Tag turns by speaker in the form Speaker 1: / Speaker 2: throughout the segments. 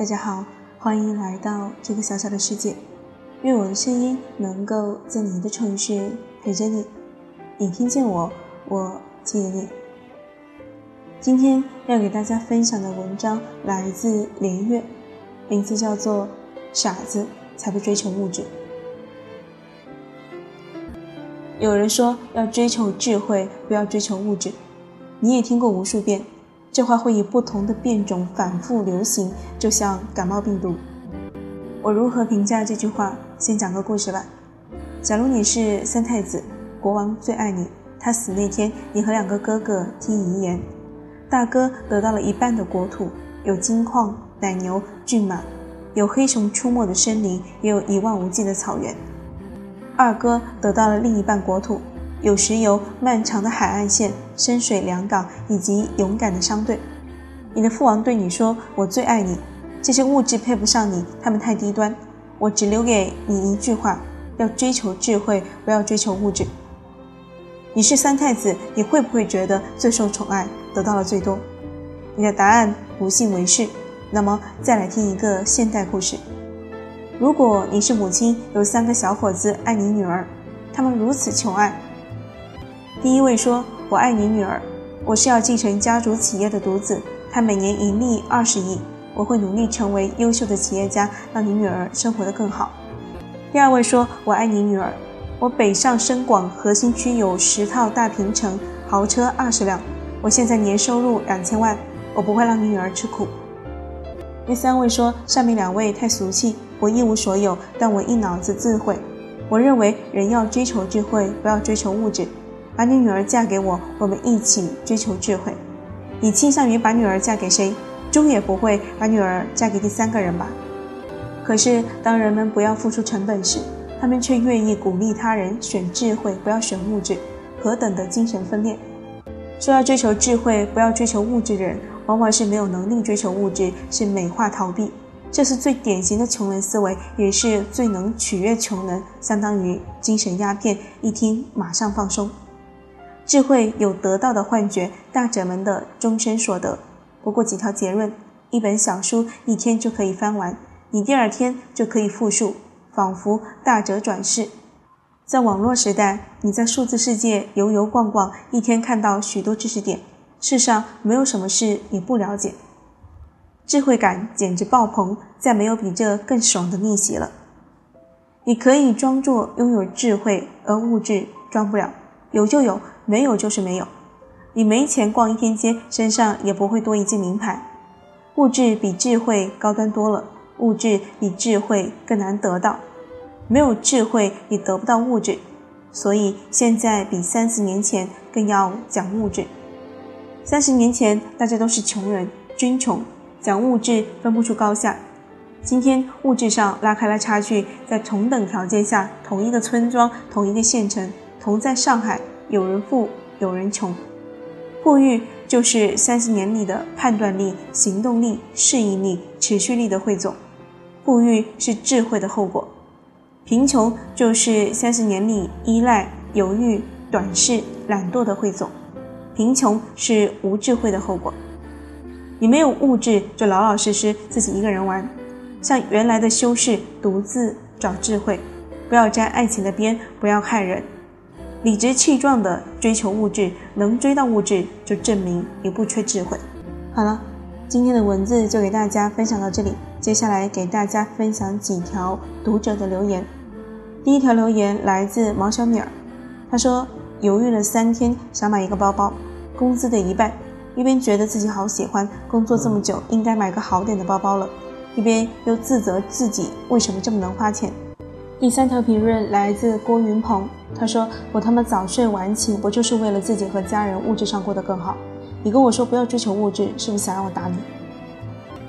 Speaker 1: 大家好，欢迎来到这个小小的世界。愿我的声音能够在你的城市陪着你，你听见我，我记得你。今天要给大家分享的文章来自连月，名字叫做《傻子才不追求物质》。有人说要追求智慧，不要追求物质，你也听过无数遍。这话会以不同的变种反复流行，就像感冒病毒。我如何评价这句话？先讲个故事吧。假如你是三太子，国王最爱你，他死那天，你和两个哥哥听遗言。大哥得到了一半的国土，有金矿、奶牛、骏马，有黑熊出没的森林，也有一望无际的草原。二哥得到了另一半国土。有石油、漫长的海岸线、深水良港以及勇敢的商队。你的父王对你说：“我最爱你，这些物质配不上你，他们太低端。我只留给你一句话：要追求智慧，不要追求物质。”你是三太子，你会不会觉得最受宠爱，得到了最多？你的答案不幸为是。那么，再来听一个现代故事：如果你是母亲，有三个小伙子爱你女儿，他们如此求爱。第一位说：“我爱你女儿，我是要继承家族企业的独子，他每年盈利二十亿，我会努力成为优秀的企业家，让你女儿生活得更好。”第二位说：“我爱你女儿，我北上深广，核心区有十套大平层，豪车二十辆，我现在年收入两千万，我不会让你女儿吃苦。”第三位说：“上面两位太俗气，我一无所有，但我一脑子智慧，我认为人要追求智慧，不要追求物质。”把你女儿嫁给我，我们一起追求智慧。你倾向于把女儿嫁给谁？终也不会把女儿嫁给第三个人吧？可是，当人们不要付出成本时，他们却愿意鼓励他人选智慧，不要选物质。何等的精神分裂！说要追求智慧，不要追求物质的人，往往是没有能力追求物质，是美化逃避。这是最典型的穷人思维，也是最能取悦穷人，相当于精神鸦片。一听，马上放松。智慧有得到的幻觉，大者们的终身所得。不过几条结论：一本小书一天就可以翻完，你第二天就可以复述，仿佛大者转世。在网络时代，你在数字世界游游逛逛，一天看到许多知识点。世上没有什么事你不了解。智慧感简直爆棚，再没有比这更爽的逆袭了。你可以装作拥有智慧，而物质装不了。有就有，没有就是没有。你没钱逛一天街，身上也不会多一件名牌。物质比智慧高端多了，物质比智慧更难得到。没有智慧，你得不到物质。所以现在比三十年前更要讲物质。三十年前大家都是穷人，均穷，讲物质分不出高下。今天物质上拉开了差距，在同等条件下，同一个村庄，同一个县城。同在上海，有人富，有人穷。富裕就是三十年里的判断力、行动力、适应力、持续力的汇总。富裕是智慧的后果。贫穷就是三十年里依赖、犹豫、短视、懒惰的汇总。贫穷是无智慧的后果。你没有物质，就老老实实自己一个人玩，像原来的修士，独自找智慧，不要沾爱情的边，不要害人。理直气壮地追求物质，能追到物质，就证明你不缺智慧。好了，今天的文字就给大家分享到这里。接下来给大家分享几条读者的留言。第一条留言来自毛小米儿，他说犹豫了三天，想买一个包包，工资的一半，一边觉得自己好喜欢，工作这么久应该买个好点的包包了，一边又自责自己为什么这么能花钱。第三条评论来自郭云鹏，他说：“我他妈早睡晚起，不就是为了自己和家人物质上过得更好？你跟我说不要追求物质，是不是想让我打你？”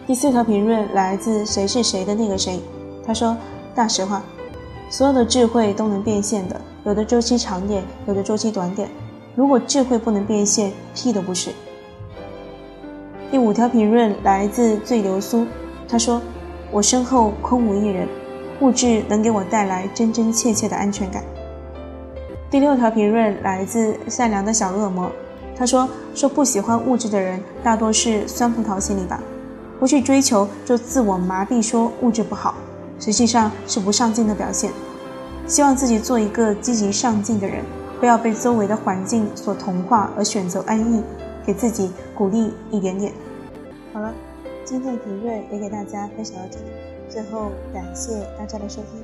Speaker 1: 第四条评论来自谁是谁的那个谁，他说：“大实话，所有的智慧都能变现的，有的周期长点，有的周期短点。如果智慧不能变现，屁都不是。”第五条评论来自醉流苏，他说：“我身后空无一人。”物质能给我带来真真切切的安全感。第六条评论来自善良的小恶魔，他说：“说不喜欢物质的人，大多是酸葡萄心理吧。不去追求就自我麻痹，说物质不好，实际上是不上进的表现。希望自己做一个积极上进的人，不要被周围的环境所同化而选择安逸，给自己鼓励一点点。好了，今天的评论也给大家分享到这里，最后感谢大家的收听，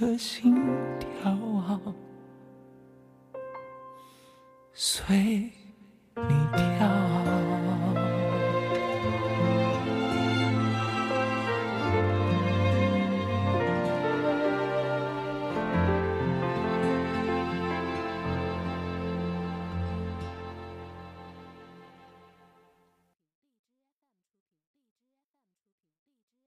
Speaker 2: 的心跳啊，随你跳。